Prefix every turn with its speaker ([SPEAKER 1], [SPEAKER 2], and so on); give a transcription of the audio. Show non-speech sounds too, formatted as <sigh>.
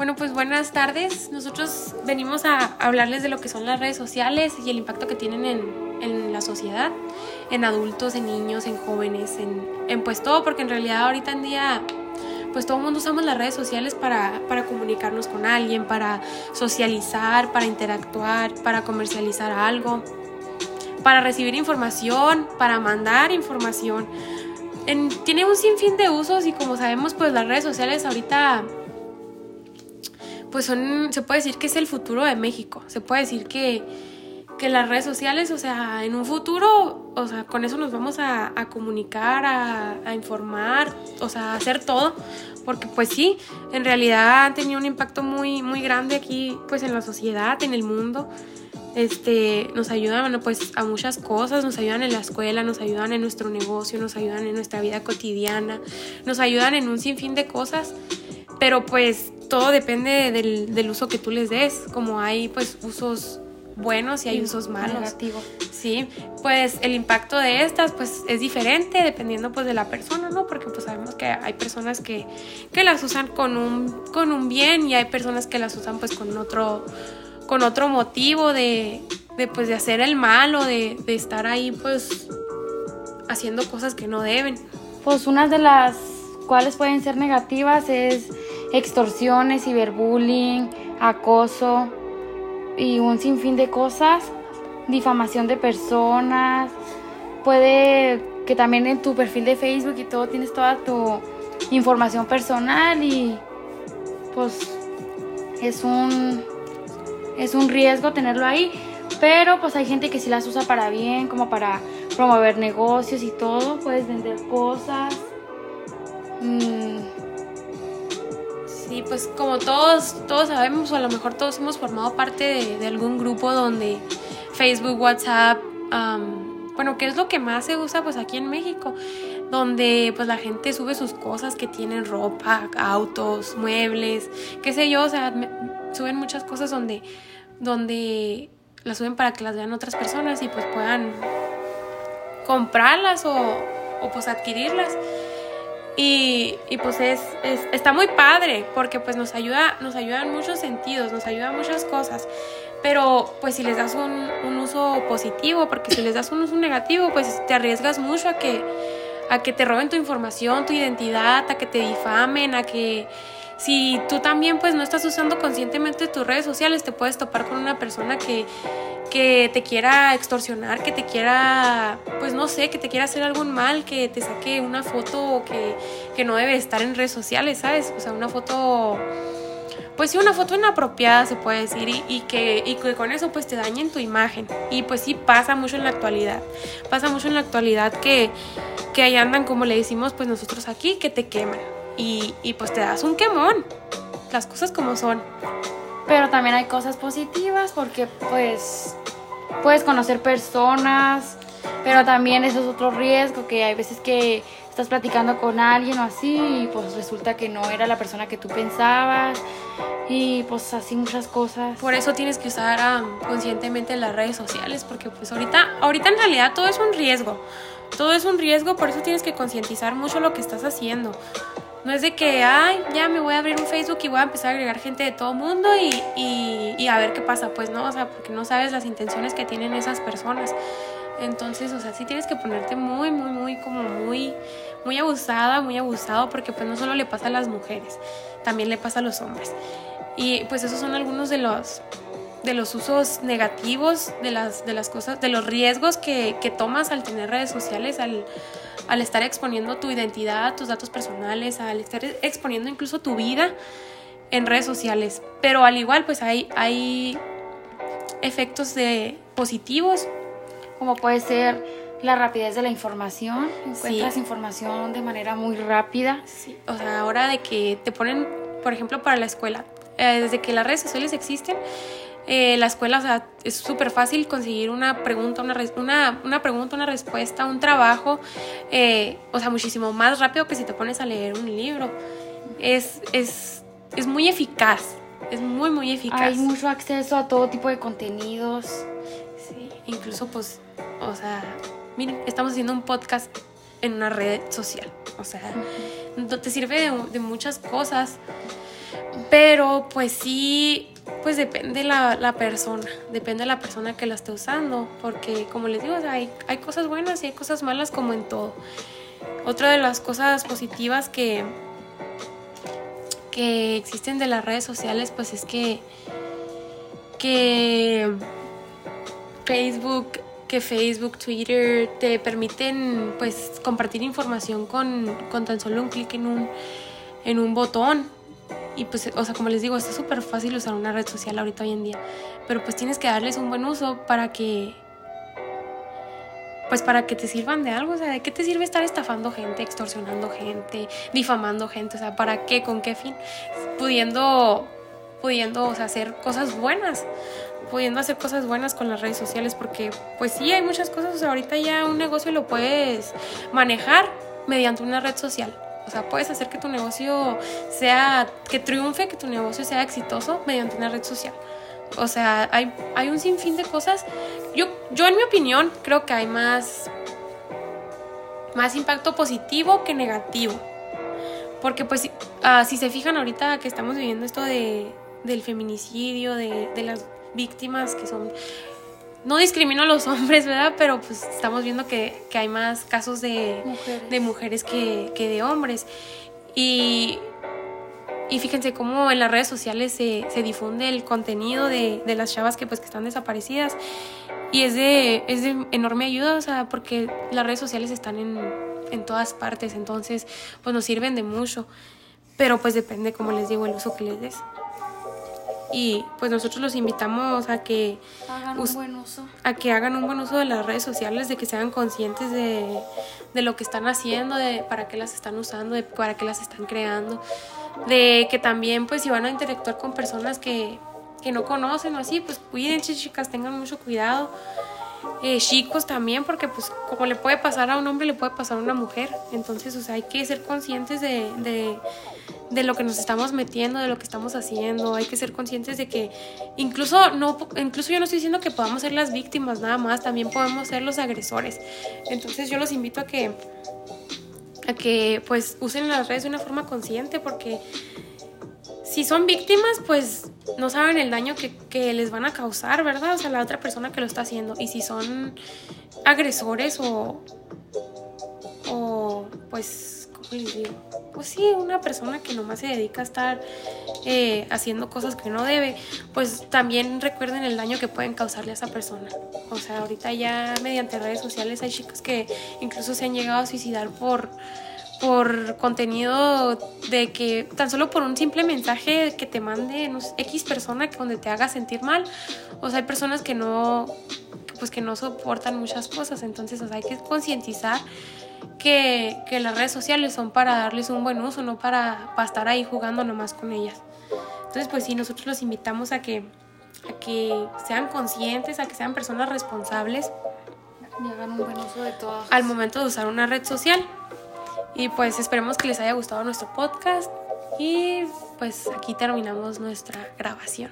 [SPEAKER 1] Bueno, pues buenas tardes. Nosotros venimos a hablarles de lo que son las redes sociales y el impacto que tienen en, en la sociedad, en adultos, en niños, en jóvenes, en, pues todo, porque en realidad ahorita en día pues todo el mundo usamos las redes sociales para, para comunicarnos con alguien, para socializar, para interactuar, para comercializar algo, para recibir información, para mandar información. En, tiene un sinfín de usos y como sabemos pues las redes sociales ahorita pues son, se puede decir que es el futuro de México. Se puede decir que, que las redes sociales, o sea, en un futuro, o sea, con eso nos vamos a, a comunicar, a, a, informar, o sea, a hacer todo. Porque pues sí, en realidad han tenido un impacto muy, muy grande aquí, pues en la sociedad, en el mundo. Este, nos ayudan pues a muchas cosas, nos ayudan en la escuela, nos ayudan en nuestro negocio, nos ayudan en nuestra vida cotidiana, nos ayudan en un sinfín de cosas, pero pues todo depende del, del, uso que tú les des, como hay pues usos buenos y hay usos malos.
[SPEAKER 2] Negativo.
[SPEAKER 1] Sí, pues el impacto de estas pues es diferente dependiendo pues de la persona, ¿no? Porque pues sabemos que hay personas que, que las usan con un, con un bien y hay personas que las usan pues con otro, con otro motivo de, de pues de hacer el mal o de, de estar ahí pues haciendo cosas que no deben.
[SPEAKER 2] Pues una de las cuales pueden ser negativas es extorsiones, ciberbullying, acoso y un sinfín de cosas, difamación de personas, puede que también en tu perfil de Facebook y todo tienes toda tu información personal y pues es un es un riesgo tenerlo ahí, pero pues hay gente que sí las usa para bien, como para promover negocios y todo, puedes vender cosas. Mm,
[SPEAKER 1] Sí, pues como todos, todos sabemos, o a lo mejor todos hemos formado parte de, algún grupo donde Facebook, WhatsApp, um, bueno, ¿qué es lo que más se usa pues aquí en México? Donde pues la gente sube sus cosas que tienen ropa, autos, muebles, qué sé yo, o sea, suben muchas cosas donde, donde las suben para que las vean otras personas y pues puedan comprarlas o, o pues adquirirlas. Y, y, pues es, es, está muy padre porque pues nos ayuda, nos ayuda en muchos sentidos, nos ayuda en muchas cosas. Pero pues si les das un, un, uso positivo, porque si les das un uso negativo, pues te arriesgas mucho a que, a que te roben tu información, tu identidad, a que te difamen, a que si tú también pues no estás usando conscientemente tus redes sociales, te puedes topar con una persona que, que te quiera extorsionar, que te quiera, pues no sé, que te quiera hacer algún mal, que te saque una foto que, que no debe estar en redes sociales, ¿sabes? O sea, una foto, pues sí, una foto inapropiada se puede decir y, que, y que con eso pues te dañen tu imagen. Y pues sí pasa mucho en la actualidad, pasa mucho en la actualidad que, que ahí andan, como le decimos pues nosotros aquí, que te queman. Y, y pues te das un quemón, las cosas como son.
[SPEAKER 2] Pero también hay cosas positivas porque pues puedes conocer personas, pero también eso es otro riesgo, que hay veces que estás platicando con alguien o así y pues resulta que no era la persona que tú pensabas y pues así muchas cosas.
[SPEAKER 1] Por eso tienes que usar um, conscientemente las redes sociales, porque pues ahorita, ahorita en realidad todo es un riesgo, todo es un riesgo, por eso tienes que concientizar mucho lo que estás haciendo. No es de que, ay, ya me voy a abrir un Facebook y voy a empezar a agregar gente de todo mundo y, y, y, a ver qué pasa. Pues no, o sea, porque no sabes las intenciones que tienen esas personas. Entonces, o sea, sí tienes que ponerte muy, muy, muy, como muy, muy abusada, muy abusado, porque pues no solo le pasa a las mujeres, también le pasa a los hombres. Y pues esos son algunos de los, de los usos negativos, de las, de las cosas, de los riesgos que, que tomas al tener redes sociales, al al estar exponiendo tu identidad, tus datos personales, al estar exponiendo incluso tu vida en redes sociales. Pero al igual, pues hay, hay efectos de positivos.
[SPEAKER 2] Como puede ser la rapidez de la información. Encuentras sí. información de manera muy rápida.
[SPEAKER 1] Sí. O sea, ahora de que te ponen, por ejemplo, para la escuela, eh, desde que las redes sociales existen, eh, la escuela, o sea, es súper fácil conseguir una pregunta, una, una, una, pregunta, una respuesta, un trabajo, eh, o sea, muchísimo más rápido que si te pones a leer un libro. Es, es, es muy eficaz, es muy, muy eficaz.
[SPEAKER 2] Hay mucho acceso a todo tipo de contenidos.
[SPEAKER 1] Sí, incluso pues, o sea, miren, estamos haciendo un podcast en una red social, o sea, uh -huh. te sirve de, de muchas cosas Pero pues sí, pues depende la, la persona, depende de la persona que la esté usando, porque como les digo, hay, hay cosas buenas y hay cosas malas como en todo. Otra de las cosas positivas que, que existen de las redes sociales, pues es que, que Facebook, que Facebook, Twitter te permiten pues compartir información con, con tan solo un clic en un, en un botón. Y pues, o sea, como les digo, está súper fácil usar una red social ahorita hoy en día. Pero pues tienes que darles un buen uso para que pues para que te sirvan de algo, o sea, ¿de qué te sirve estar estafando gente, extorsionando gente, difamando gente? O sea, ¿para qué? ¿Con qué fin? Pudiendo, pudiendo, o sea, hacer cosas buenas, pudiendo hacer cosas buenas con las redes sociales, porque pues sí, hay muchas cosas, o sea, ahorita ya un negocio lo puedes manejar mediante una red social. O sea, puedes hacer que tu negocio sea, que triunfe, que tu negocio sea exitoso mediante una red social. O sea, hay, hay un sinfín de cosas. Yo, yo, en mi opinión, creo que hay más, más impacto positivo que negativo. Porque, pues, uh, si se fijan ahorita que estamos viviendo esto de, del feminicidio, de, de las víctimas que son no discrimino a los <laughs> hombres, ¿verdad? Pero pues estamos viendo que, que hay más casos de mujeres, de mujeres que, que, de hombres. Y y fíjense cómo en las redes sociales se, se difunde el contenido de, de, las chavas que pues que están desaparecidas. Y es de, es de enorme ayuda, o sea, porque las redes sociales están en, en todas partes, entonces pues nos sirven de mucho. Pero pues depende, como les digo, el uso que les des. Y pues nosotros los invitamos a que
[SPEAKER 2] hagan un buen uso.
[SPEAKER 1] A que hagan un buen uso de las redes sociales, de que sean conscientes de, de lo que están haciendo, de para qué las están usando, de para qué las están creando de que también pues si van a interactuar con personas que, que no conocen o así, pues cuídense chicas, tengan mucho cuidado. Eh, chicos también, porque pues como le puede pasar a un hombre, le puede pasar a una mujer. Entonces, o sea, hay que ser conscientes de, de, de, lo que nos estamos metiendo, de lo que estamos haciendo. Hay que ser conscientes de que incluso, no, incluso yo no estoy diciendo que podamos ser las víctimas nada más, también podemos ser los agresores. Entonces yo los invito a que a que pues usen las redes de una forma consciente porque si son víctimas pues no saben el daño que, que, les van a causar, ¿verdad? O sea, la otra persona que lo está haciendo. Y si son agresores o, o pues, ¿cómo les digo? Pues sí, una persona que nomás se dedica a estar eh, haciendo cosas que no debe, pues también recuerden el daño que pueden causarle a esa persona. O sea, ahorita ya mediante redes sociales hay chicos que incluso se han llegado a suicidar por por contenido de que tan solo por un simple mensaje que te mande no sé, X persona que donde te haga sentir mal. O sea, hay personas que no pues que no soportan muchas cosas, entonces o sea, hay que concientizar que, que, las redes sociales son para darles un buen uso, no para, para estar ahí jugando nomás con ellas. Entonces, pues sí, nosotros los invitamos a que, a que sean conscientes, a que sean personas responsables.
[SPEAKER 2] Y hagan un buen uso de todas.
[SPEAKER 1] Al momento de usar una red social. Y pues esperemos que les haya gustado nuestro podcast y pues aquí terminamos nuestra grabación.